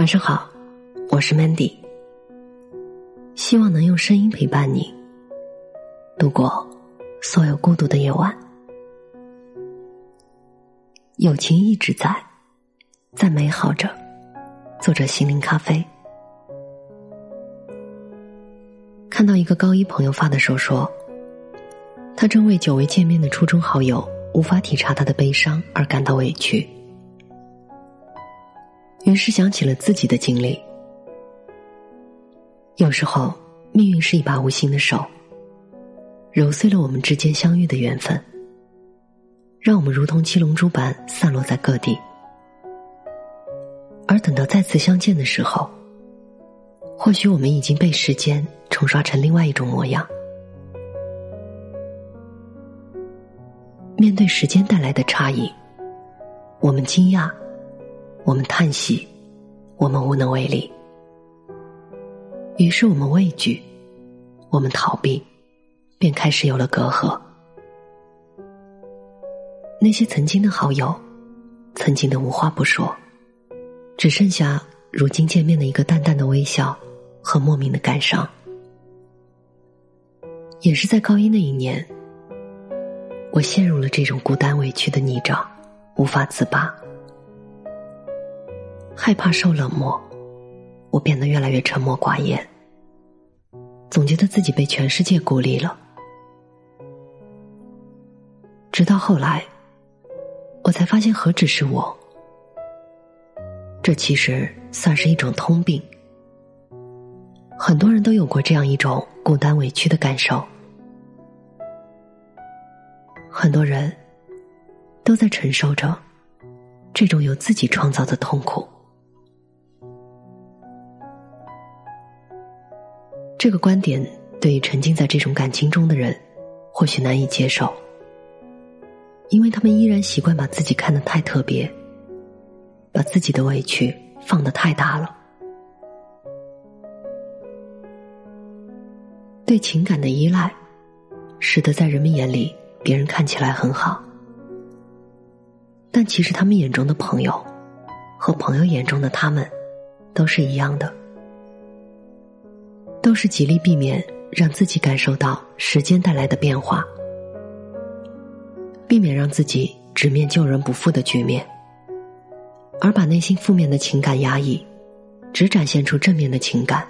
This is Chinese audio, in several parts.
晚上好，我是 Mandy。希望能用声音陪伴你度过所有孤独的夜晚。友情一直在，在美好着。作者：心灵咖啡。看到一个高一朋友发的时候说，他正为久违见面的初中好友无法体察他的悲伤而感到委屈。于是想起了自己的经历。有时候，命运是一把无形的手，揉碎了我们之间相遇的缘分，让我们如同七龙珠般散落在各地。而等到再次相见的时候，或许我们已经被时间冲刷成另外一种模样。面对时间带来的差异，我们惊讶。我们叹息，我们无能为力。于是我们畏惧，我们逃避，便开始有了隔阂。那些曾经的好友，曾经的无话不说，只剩下如今见面的一个淡淡的微笑和莫名的感伤。也是在高一那一年，我陷入了这种孤单委屈的泥沼，无法自拔。害怕受冷漠，我变得越来越沉默寡言，总觉得自己被全世界孤立了。直到后来，我才发现何止是我，这其实算是一种通病。很多人都有过这样一种孤单委屈的感受，很多人都在承受着这种由自己创造的痛苦。这个观点对于沉浸在这种感情中的人，或许难以接受，因为他们依然习惯把自己看得太特别，把自己的委屈放得太大了。对情感的依赖，使得在人们眼里，别人看起来很好，但其实他们眼中的朋友，和朋友眼中的他们，都是一样的。都是极力避免让自己感受到时间带来的变化，避免让自己直面救人不负的局面，而把内心负面的情感压抑，只展现出正面的情感，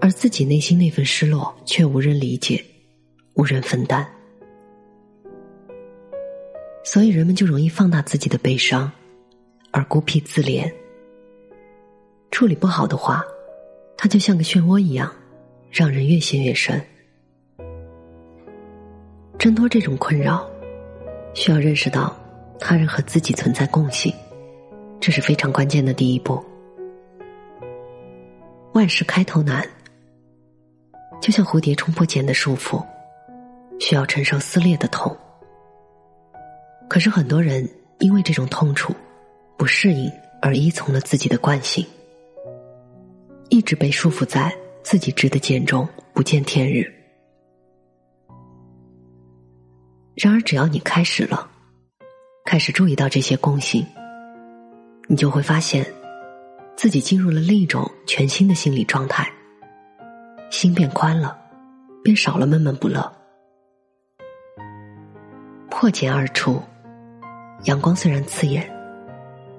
而自己内心那份失落却无人理解，无人分担，所以人们就容易放大自己的悲伤，而孤僻自怜。处理不好的话，它就像个漩涡一样，让人越陷越深。挣脱这种困扰，需要认识到他人和自己存在共性，这是非常关键的第一步。万事开头难，就像蝴蝶冲破茧的束缚，需要承受撕裂的痛。可是很多人因为这种痛楚不适应，而依从了自己的惯性。只被束缚在自己织的茧中，不见天日。然而，只要你开始了，开始注意到这些共性，你就会发现，自己进入了另一种全新的心理状态。心变宽了，便少了闷闷不乐。破茧而出，阳光虽然刺眼，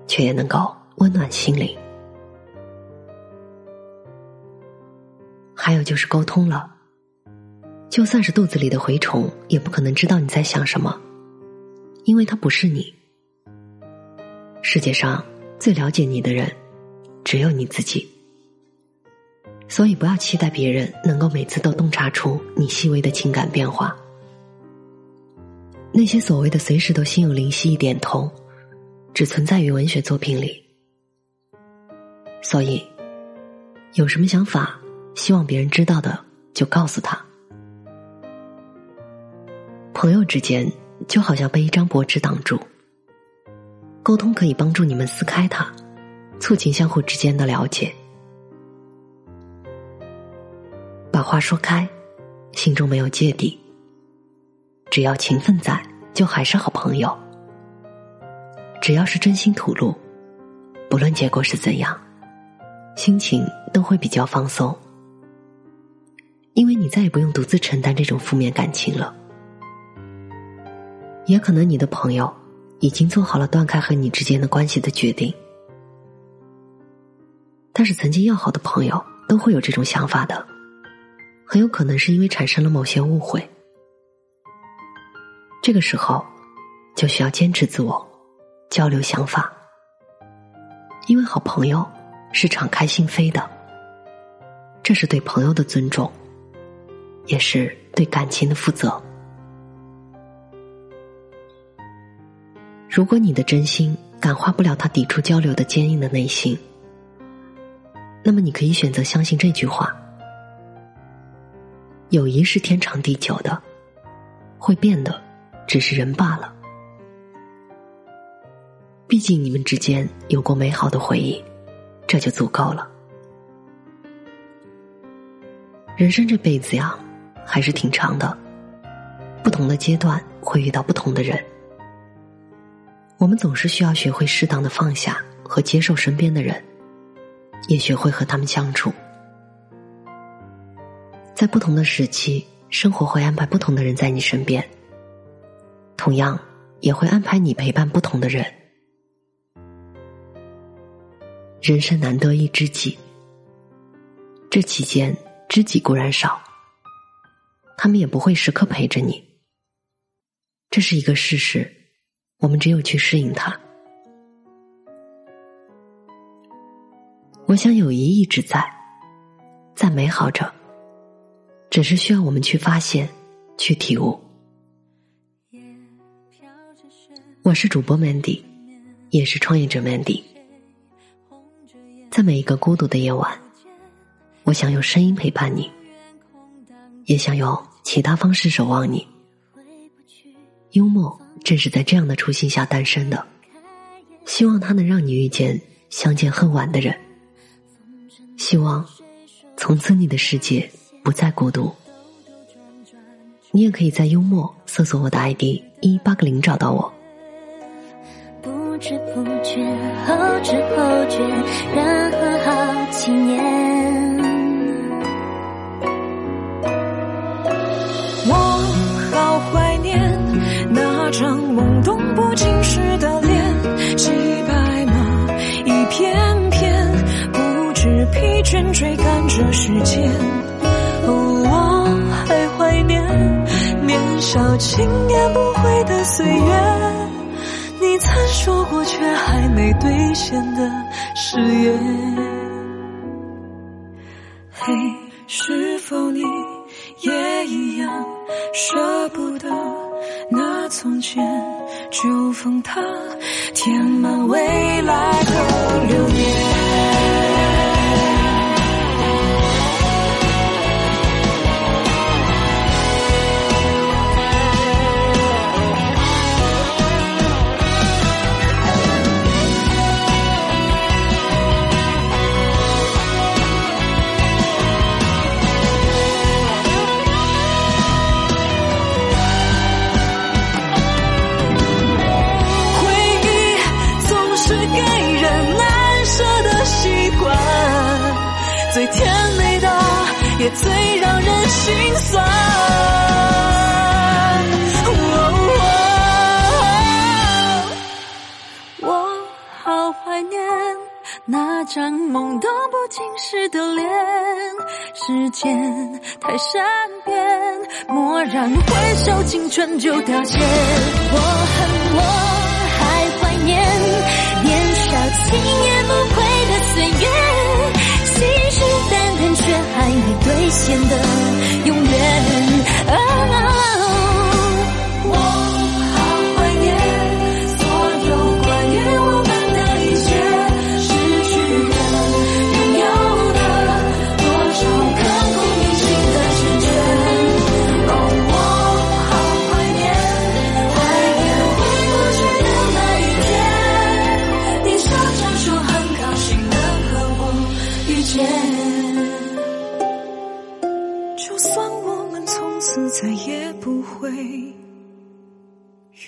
却也能够温暖心灵。还有就是沟通了，就算是肚子里的蛔虫，也不可能知道你在想什么，因为它不是你。世界上最了解你的人，只有你自己。所以不要期待别人能够每次都洞察出你细微的情感变化。那些所谓的随时都心有灵犀一点通，只存在于文学作品里。所以，有什么想法？希望别人知道的，就告诉他。朋友之间就好像被一张薄纸挡住，沟通可以帮助你们撕开它，促进相互之间的了解。把话说开，心中没有芥蒂。只要情分在，就还是好朋友。只要是真心吐露，不论结果是怎样，心情都会比较放松，因为你再也不用独自承担这种负面感情了。也可能你的朋友已经做好了断开和你之间的关系的决定，但是曾经要好的朋友都会有这种想法的，很有可能是因为产生了某些误会。这个时候，就需要坚持自我，交流想法，因为好朋友是敞开心扉的，这是对朋友的尊重，也是对感情的负责。如果你的真心感化不了他抵触交流的坚硬的内心，那么你可以选择相信这句话：友谊是天长地久的，会变的只是人罢了。毕竟你们之间有过美好的回忆，这就足够了。人生这辈子呀，还是挺长的，不同的阶段会遇到不同的人。我们总是需要学会适当的放下和接受身边的人，也学会和他们相处。在不同的时期，生活会安排不同的人在你身边，同样也会安排你陪伴不同的人。人生难得一知己，这期间知己固然少，他们也不会时刻陪着你，这是一个事实。我们只有去适应它。我想友谊一直在，在美好着，只是需要我们去发现，去体悟。我是主播 Mandy，也是创业者 Mandy。在每一个孤独的夜晚，我想用声音陪伴你，也想用其他方式守望你。幽默。正是在这样的初心下诞生的，希望它能让你遇见相见恨晚的人。希望从此你的世界不再孤独。你也可以在幽默搜索我的 ID 一八个零找到我。不知不觉，后知后觉，然后好几年。张懵懂不经事的脸，几百码一片片，不知疲倦追赶着时间。哦我还怀念年少轻言不悔的岁月，你曾说过却还没兑现的誓言。就封它，填满未来的流年。最让人心酸。我好怀念那张懵懂不经事的脸时间太善变蓦然回首青春就凋谢。我恨我还怀念年少轻狂兑现的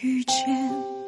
遇见。